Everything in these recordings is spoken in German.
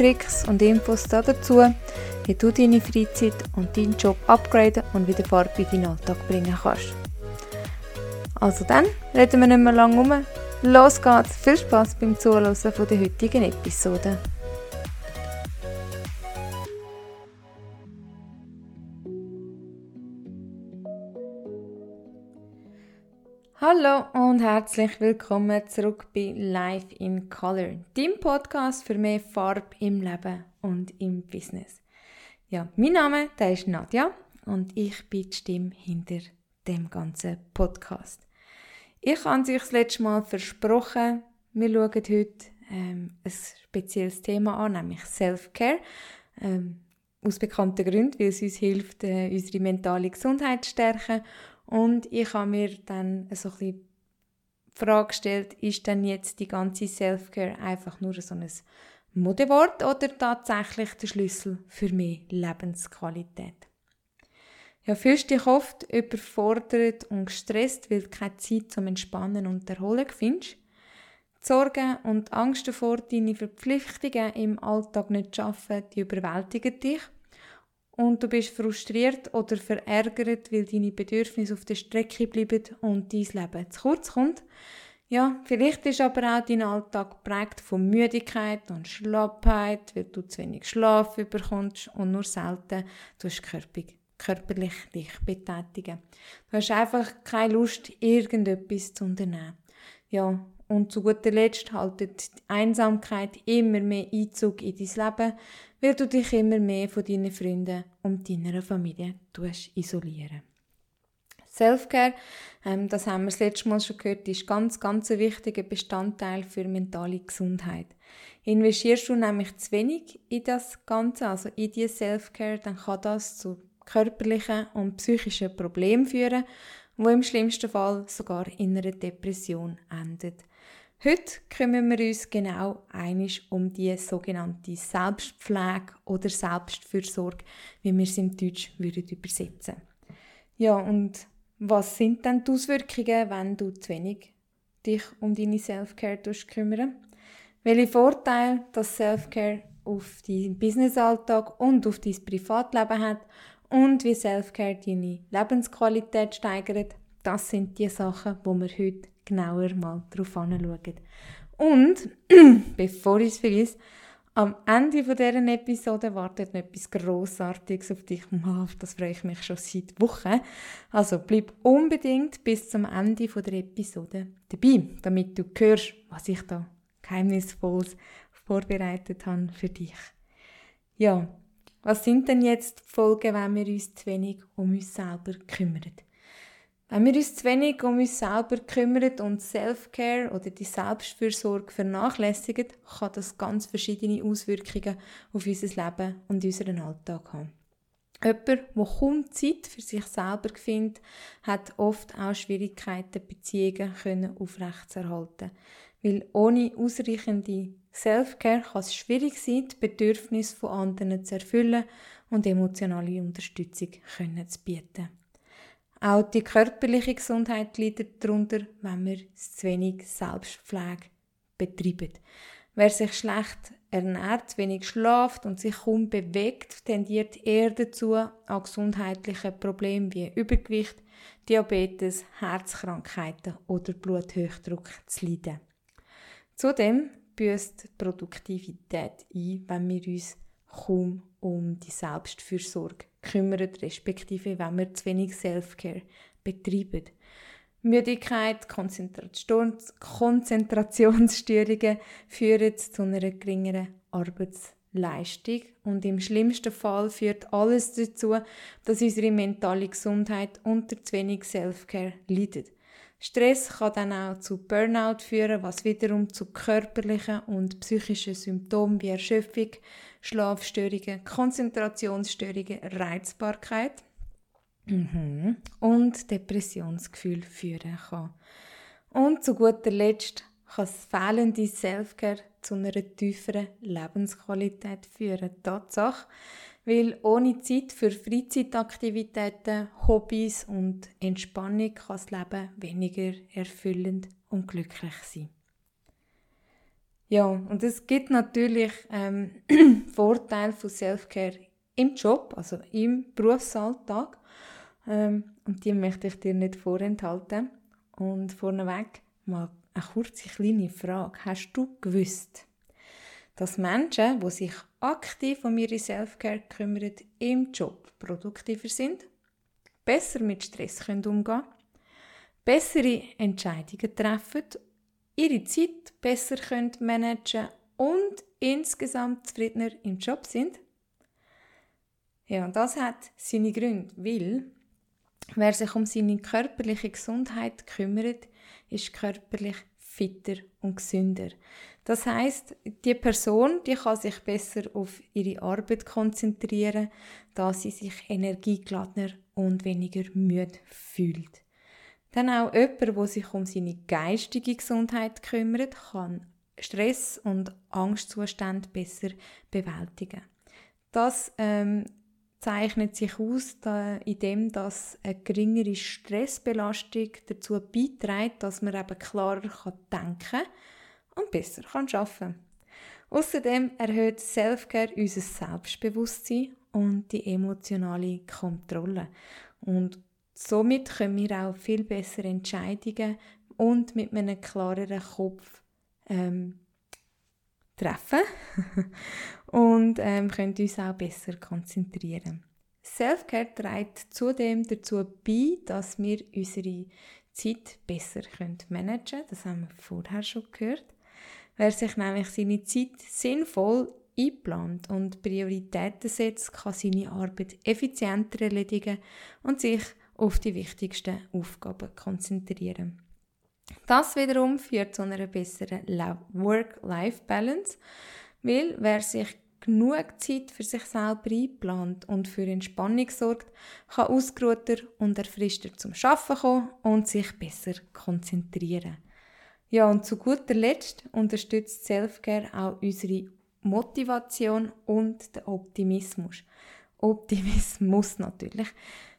Tricks und Infos dazu, wie du deine Freizeit und deinen Job upgraden und wieder Farbe in deinen Alltag bringen kannst. Also dann, reden wir nicht mehr lange um. Los geht's! Viel Spaß beim Zuhören der heutigen Episode. Hallo und herzlich willkommen zurück bei Life in Color, dem Podcast für mehr Farbe im Leben und im Business. Ja, mein Name der ist Nadja und ich bin die Stimme hinter dem ganzen Podcast. Ich habe euch das letzte Mal versprochen, wir schauen heute ähm, ein spezielles Thema an, nämlich Self-Care. Ähm, aus bekannten Gründen, weil es uns hilft, äh, unsere mentale Gesundheit zu stärken und ich habe mir dann so ein die Frage gestellt, ist denn jetzt die ganze Self-Care einfach nur so ein Modewort oder tatsächlich der Schlüssel für mehr Lebensqualität? Ja, fühlst dich oft überfordert und gestresst, weil du keine Zeit zum Entspannen und Erholen findest? Die Sorgen und Angst davor, deine Verpflichtungen im Alltag nicht zu schaffen, die überwältigen dich und du bist frustriert oder verärgert, weil deine Bedürfnisse auf der Strecke bleiben und dein Leben zu kurz kommt. Ja, vielleicht ist aber auch dein Alltag geprägt von Müdigkeit und Schlappheit, weil du zu wenig Schlaf bekommst und nur selten tust körperlich, körperlich dich betätigen. Du hast einfach keine Lust, irgendetwas zu unternehmen. Ja, und zu guter Letzt haltet die Einsamkeit immer mehr Einzug in dein Leben, weil du dich immer mehr von deinen Freunden und deiner Familie isolieren. Selfcare, ähm, das haben wir das letzte Mal schon gehört, ist ganz, ganz ein wichtiger Bestandteil für mentale Gesundheit. Investierst du nämlich zu wenig in das Ganze, also in die Selfcare, dann kann das zu körperlichen und psychischen Problemen führen, wo im schlimmsten Fall sogar in einer Depression endet. Heute kümmern wir uns genau einig um die sogenannte Selbstpflege oder Selbstfürsorge, wie wir es im Deutsch würden übersetzen. Ja, und was sind denn die Auswirkungen, wenn du zu wenig dich um deine Selfcare kümmern? Welche Vorteile das Selfcare auf deinen Businessalltag und auf dein Privatleben hat und wie Selfcare deine Lebensqualität steigert, das sind die Sachen, wo wir heute genauer mal drauf anschauen. Und, bevor ich es vergesse, am Ende dieser Episode wartet noch etwas Grossartiges auf dich. Auf das freue ich mich schon seit Wochen. Also bleib unbedingt bis zum Ende der Episode dabei, damit du hörst, was ich da geheimnisvolles vorbereitet habe für dich. Ja, was sind denn jetzt die Folgen, wenn wir uns zu wenig um uns selber kümmern? Wenn wir uns zu wenig um uns selber kümmern und Self-Care oder die Selbstfürsorge vernachlässigen, kann das ganz verschiedene Auswirkungen auf unser Leben und unseren Alltag haben. Jemand, der kaum Zeit für sich selber findet, hat oft auch Schwierigkeiten, Beziehungen aufrechtzuerhalten. Weil ohne ausreichende Self-Care kann es schwierig sein, die Bedürfnisse von anderen zu erfüllen und emotionale Unterstützung zu bieten. Auch die körperliche Gesundheit leidet darunter, wenn wir zu wenig Selbstpflege betreiben. Wer sich schlecht ernährt, wenig schlaft und sich kaum bewegt, tendiert eher dazu, an gesundheitlichen Problemen wie Übergewicht, Diabetes, Herzkrankheiten oder Bluthochdruck zu leiden. Zudem büßt Produktivität ein, wenn wir uns kaum um die Selbstfürsorge kümmern, respektive wenn wir zu wenig Selfcare betreiben. Müdigkeit, Konzentration, Konzentrationsstörungen führen zu einer geringeren Arbeitsleistung und im schlimmsten Fall führt alles dazu, dass unsere mentale Gesundheit unter zu wenig Selfcare leidet. Stress kann dann auch zu Burnout führen, was wiederum zu körperlichen und psychischen Symptomen wie Erschöpfung, Schlafstörungen, Konzentrationsstörungen, Reizbarkeit mhm. und Depressionsgefühl führen kann. Und zu guter Letzt kann das fehlende Selfcare zu einer tieferen Lebensqualität führen. Tatsache, weil ohne Zeit für Freizeitaktivitäten, Hobbys und Entspannung kann das Leben weniger erfüllend und glücklich sein. Ja, und es gibt natürlich ähm, Vorteile von Selfcare im Job, also im Berufsalltag. Ähm, und die möchte ich dir nicht vorenthalten. Und vorneweg mal eine kurze kleine Frage. Hast du gewusst, dass Menschen, die sich aktiv um ihre Selfcare kümmern, im Job produktiver sind, besser mit Stress können umgehen bessere Entscheidungen treffen, ihre Zeit besser können managen und insgesamt zufriedener im Job sind? Ja, und das hat seine Gründe, weil wer sich um seine körperliche Gesundheit kümmert, ist körperlich fitter und gesünder. Das heißt, die Person, die kann sich besser auf ihre Arbeit konzentrieren, da sie sich energiegeladener und weniger müde fühlt. Dann auch jemand, der sich um seine geistige Gesundheit kümmert, kann Stress und Angstzustände besser bewältigen. Das ähm, zeichnet sich aus, da, indem dass eine geringere Stressbelastung dazu beiträgt, dass man eben klarer kann denken und besser kann arbeiten kann. Außerdem erhöht Selfcare unser Selbstbewusstsein und die emotionale Kontrolle. Und somit können wir auch viel besser Entscheidungen und mit einem klareren Kopf ähm, treffen und ähm, können uns auch besser konzentrieren. Selfcare trägt zudem dazu bei, dass wir unsere Zeit besser managen können. Das haben wir vorher schon gehört. Wer sich nämlich seine Zeit sinnvoll einplant und Prioritäten setzt, kann seine Arbeit effizienter erledigen und sich auf die wichtigsten Aufgaben konzentrieren. Das wiederum führt zu einer besseren Work-Life-Balance, weil wer sich genug Zeit für sich selber einplant und für Entspannung sorgt, kann ausgeruhter und erfrischter zum Arbeiten kommen und sich besser konzentrieren. Ja, und zu guter Letzt unterstützt Selfcare auch unsere Motivation und den Optimismus. Optimismus natürlich.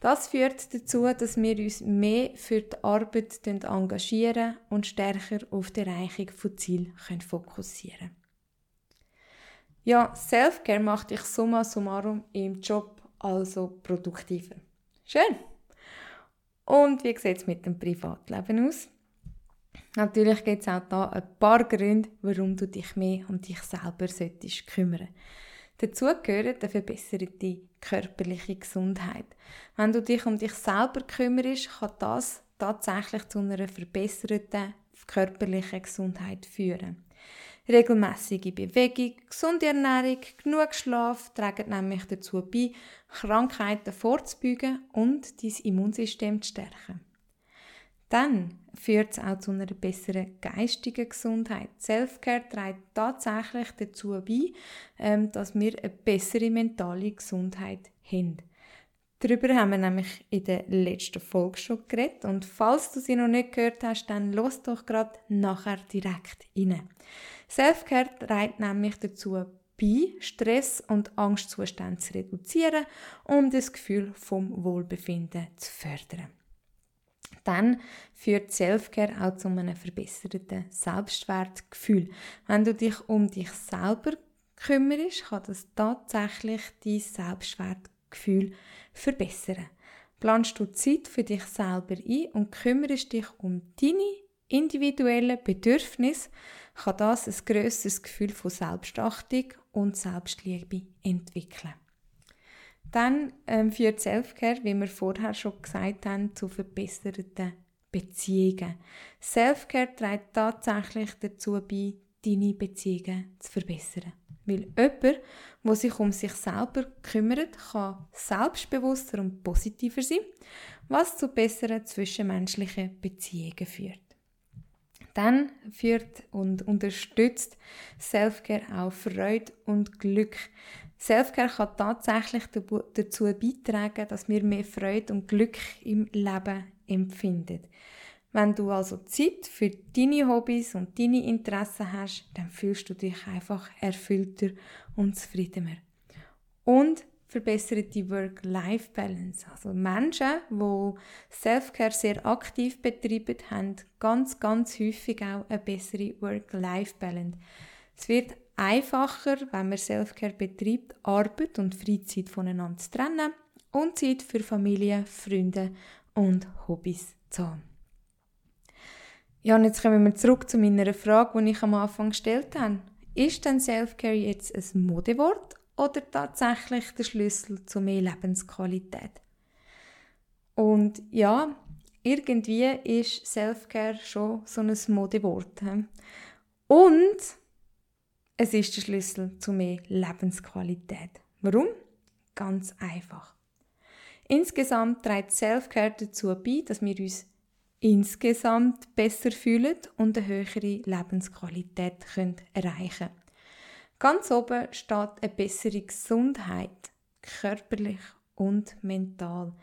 Das führt dazu, dass wir uns mehr für die Arbeit engagieren und stärker auf die Erreichung von Zielen fokussieren können. Ja, Selfcare macht dich summa summarum im Job also produktiver. Schön! Und wie sieht es mit dem Privatleben aus? Natürlich gibt es auch da ein paar Gründe, warum du dich mehr um dich selber solltest kümmern Dazu gehört eine verbesserte körperliche Gesundheit. Wenn du dich um dich selber kümmerst, kann das tatsächlich zu einer verbesserten körperlichen Gesundheit führen. Regelmäßige Bewegung, gesunde Ernährung, genug Schlaf tragen nämlich dazu bei, Krankheiten vorzubeugen und dein Immunsystem zu stärken. Dann führt es auch zu einer besseren geistigen Gesundheit. Selfcare trägt tatsächlich dazu bei, ähm, dass wir eine bessere mentale Gesundheit haben. Darüber haben wir nämlich in der letzten Folge schon geredet. Und falls du sie noch nicht gehört hast, dann los doch gerade nachher direkt rein. Selfcare trägt nämlich dazu bei, Stress und Angstzustände zu reduzieren, um das Gefühl vom Wohlbefinden zu fördern dann führt Selfcare auch zu einem verbesserten Selbstwertgefühl. Wenn du dich um dich selber kümmerst, kann das tatsächlich dein Selbstwertgefühl verbessern. Planst du Zeit für dich selber ein und kümmerst dich um deine individuellen Bedürfnisse, kann das ein grösseres Gefühl von Selbstachtung und Selbstliebe entwickeln. Dann ähm, führt Selfcare, wie wir vorher schon gesagt haben, zu verbesserten Beziehungen. Selfcare trägt tatsächlich dazu bei, deine Beziehungen zu verbessern. Weil jemand, der sich um sich selber kümmert, kann selbstbewusster und positiver sein, was zu besseren zwischenmenschlichen Beziehungen führt. Dann führt und unterstützt Selfcare auch Freude und Glück. Selfcare kann tatsächlich dazu beitragen, dass wir mehr Freude und Glück im Leben empfinden. Wenn du also Zeit für deine Hobbys und deine Interessen hast, dann fühlst du dich einfach erfüllter und zufriedener. Und verbessert die Work-Life-Balance. Also Menschen, die Self-Care sehr aktiv betreiben, haben ganz, ganz häufig auch eine bessere Work-Life-Balance. Es wird einfacher, wenn man Self-Care betreibt, Arbeit und Freizeit voneinander zu trennen und Zeit für Familie, Freunde und Hobbys zu haben. Ja, und jetzt kommen wir zurück zu meiner Frage, die ich am Anfang gestellt habe. Ist denn Self-Care jetzt ein Modewort oder tatsächlich der Schlüssel zu mehr Lebensqualität? Und ja, irgendwie ist Self-Care schon so ein Modewort. Und es ist der Schlüssel zu mehr Lebensqualität. Warum? Ganz einfach. Insgesamt trägt Self-Care dazu bei, dass wir uns insgesamt besser fühlen und eine höhere Lebensqualität können erreichen können. Ganz oben steht eine bessere Gesundheit, körperlich und mental.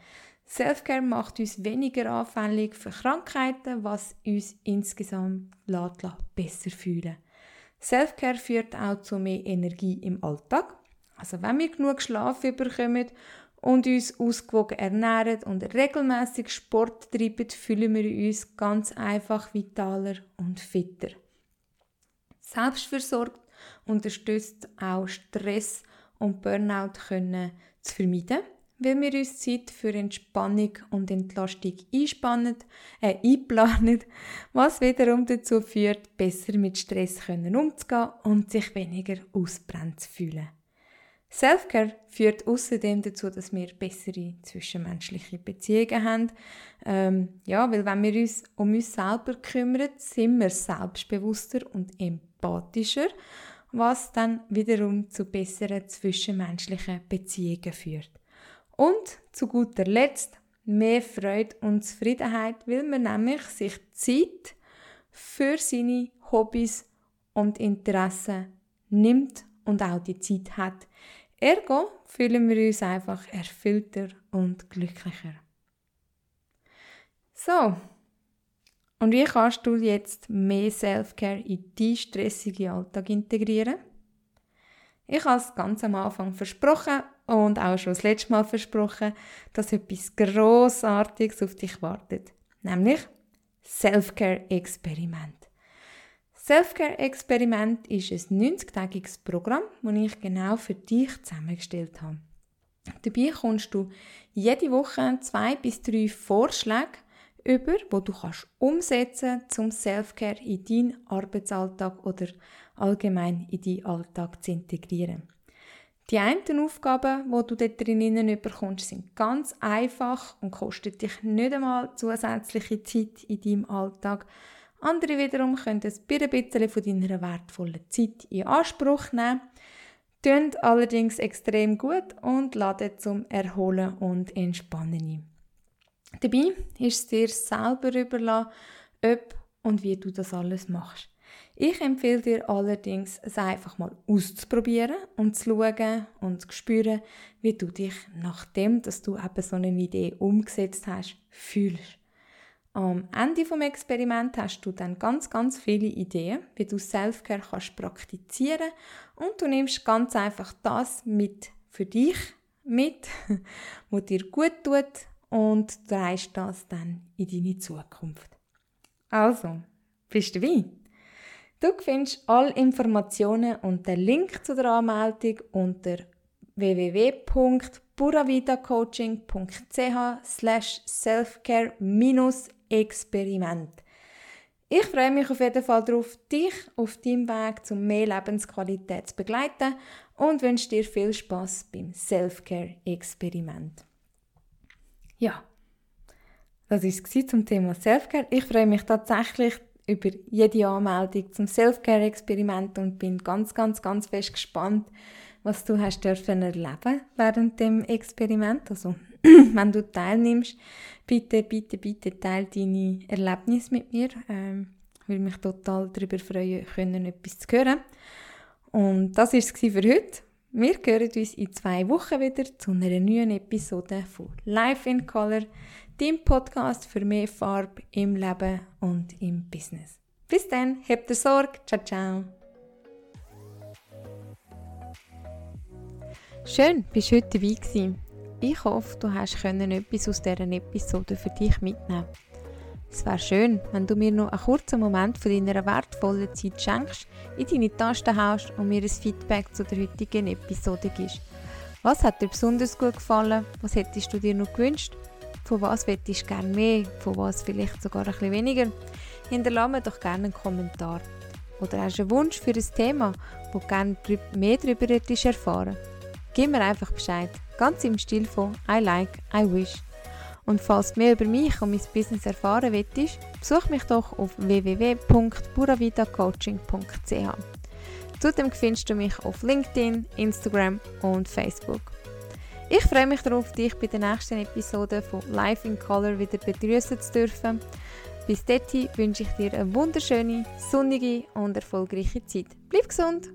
Selfcare macht uns weniger anfällig für Krankheiten, was uns insgesamt besser fühlen Selfcare führt auch zu mehr Energie im Alltag. Also wenn wir genug Schlaf bekommen und uns ausgewogen ernähren und regelmäßig Sport treiben, fühlen wir uns ganz einfach vitaler und fitter. Selbstversorgt unterstützt auch Stress und Burnout können zu vermeiden, weil wir uns Zeit für Entspannung und Entlastung einspannen, äh, einplanen, was wiederum dazu führt, besser mit Stress können umzugehen und sich weniger ausbrennt zu fühlen. Selfcare führt außerdem dazu, dass wir bessere zwischenmenschliche Beziehungen haben. Ähm, ja, weil wenn wir uns um uns selber kümmern, sind wir selbstbewusster und empathischer was dann wiederum zu besseren zwischenmenschlichen Beziehungen führt. Und zu guter Letzt mehr Freude und Zufriedenheit, weil man nämlich sich Zeit für seine Hobbys und Interessen nimmt und auch die Zeit hat. Ergo fühlen wir uns einfach erfüllter und glücklicher. So, und wie kannst du jetzt mehr Self-Care in deinen stressigen Alltag integrieren? Ich habe es ganz am Anfang versprochen und auch schon das letzte Mal versprochen, dass etwas Grossartiges auf dich wartet. Nämlich Self-Care-Experiment. Self-Care-Experiment ist ein 90-tägiges Programm, das ich genau für dich zusammengestellt habe. Dabei kommst du jede Woche zwei bis drei Vorschläge über, wo du kannst umsetzen zum Selfcare in deinen Arbeitsalltag oder allgemein in deinen Alltag zu integrieren. Die einen Aufgaben, die du dort drinnen bekommst, sind ganz einfach und kosten dich nicht einmal zusätzliche Zeit in deinem Alltag. Andere wiederum können ein bisschen von deiner wertvollen Zeit in Anspruch nehmen, tun allerdings extrem gut und laden zum Erholen und Entspannen ein. Dabei ist es dir selber überlassen, ob und wie du das alles machst. Ich empfehle dir allerdings, es einfach mal auszuprobieren und zu schauen und zu spüren, wie du dich nachdem, dass du eben so eine Idee umgesetzt hast, fühlst. Am Ende vom Experiment hast du dann ganz, ganz viele Ideen, wie du Selfcare kannst praktizieren und du nimmst ganz einfach das mit für dich mit, was dir gut tut und drehst das dann in deine Zukunft. Also, bist du dabei? Du findest alle Informationen und den Link zu der Anmeldung unter www.puravidacoaching.ch slash selfcare-experiment. Ich freue mich auf jeden Fall darauf, dich auf deinem Weg zu mehr Lebensqualität zu begleiten und wünsche dir viel Spaß beim Selfcare-Experiment. Ja, das war es zum Thema Selfcare. Ich freue mich tatsächlich über jede Anmeldung zum Selfcare-Experiment und bin ganz, ganz, ganz fest gespannt, was du hast dürfen erleben während dem Experiment. Also, wenn du teilnimmst, bitte, bitte, bitte teile deine Erlebnisse mit mir. Ähm, Ich würde mich total darüber freuen, können etwas zu hören. Und das war es für heute. Wir hören uns in zwei Wochen wieder zu einer neuen Episode von Life in Color, dem Podcast für mehr Farbe im Leben und im Business. Bis dann, habt ihr Sorge. Ciao, ciao. Schön, bist du heute dabei gewesen. Ich hoffe, du hast etwas aus dieser Episode für dich mitnehmen es wäre schön, wenn du mir noch einen kurzen Moment von deiner wertvollen Zeit schenkst, in deine Tasten haust und mir ein Feedback zu der heutigen Episode gibst. Was hat dir besonders gut gefallen? Was hättest du dir noch gewünscht? Von was hättest du gerne mehr? Von was vielleicht sogar ein bisschen weniger? Hinterlasse mir doch gerne einen Kommentar. Oder hast du einen Wunsch für ein Thema, wo du gerne mehr darüber erfahren? Gib mir einfach Bescheid. Ganz im Stil von I like, I wish. Und falls du mehr über mich und mein Business erfahren willst, besuch mich doch auf www.buravidacoaching.ch. Zudem findest du mich auf LinkedIn, Instagram und Facebook. Ich freue mich darauf, dich bei der nächsten Episode von Life in Color wieder begrüßen zu dürfen. Bis dahin wünsche ich dir eine wunderschöne, sonnige und erfolgreiche Zeit. Bleib gesund!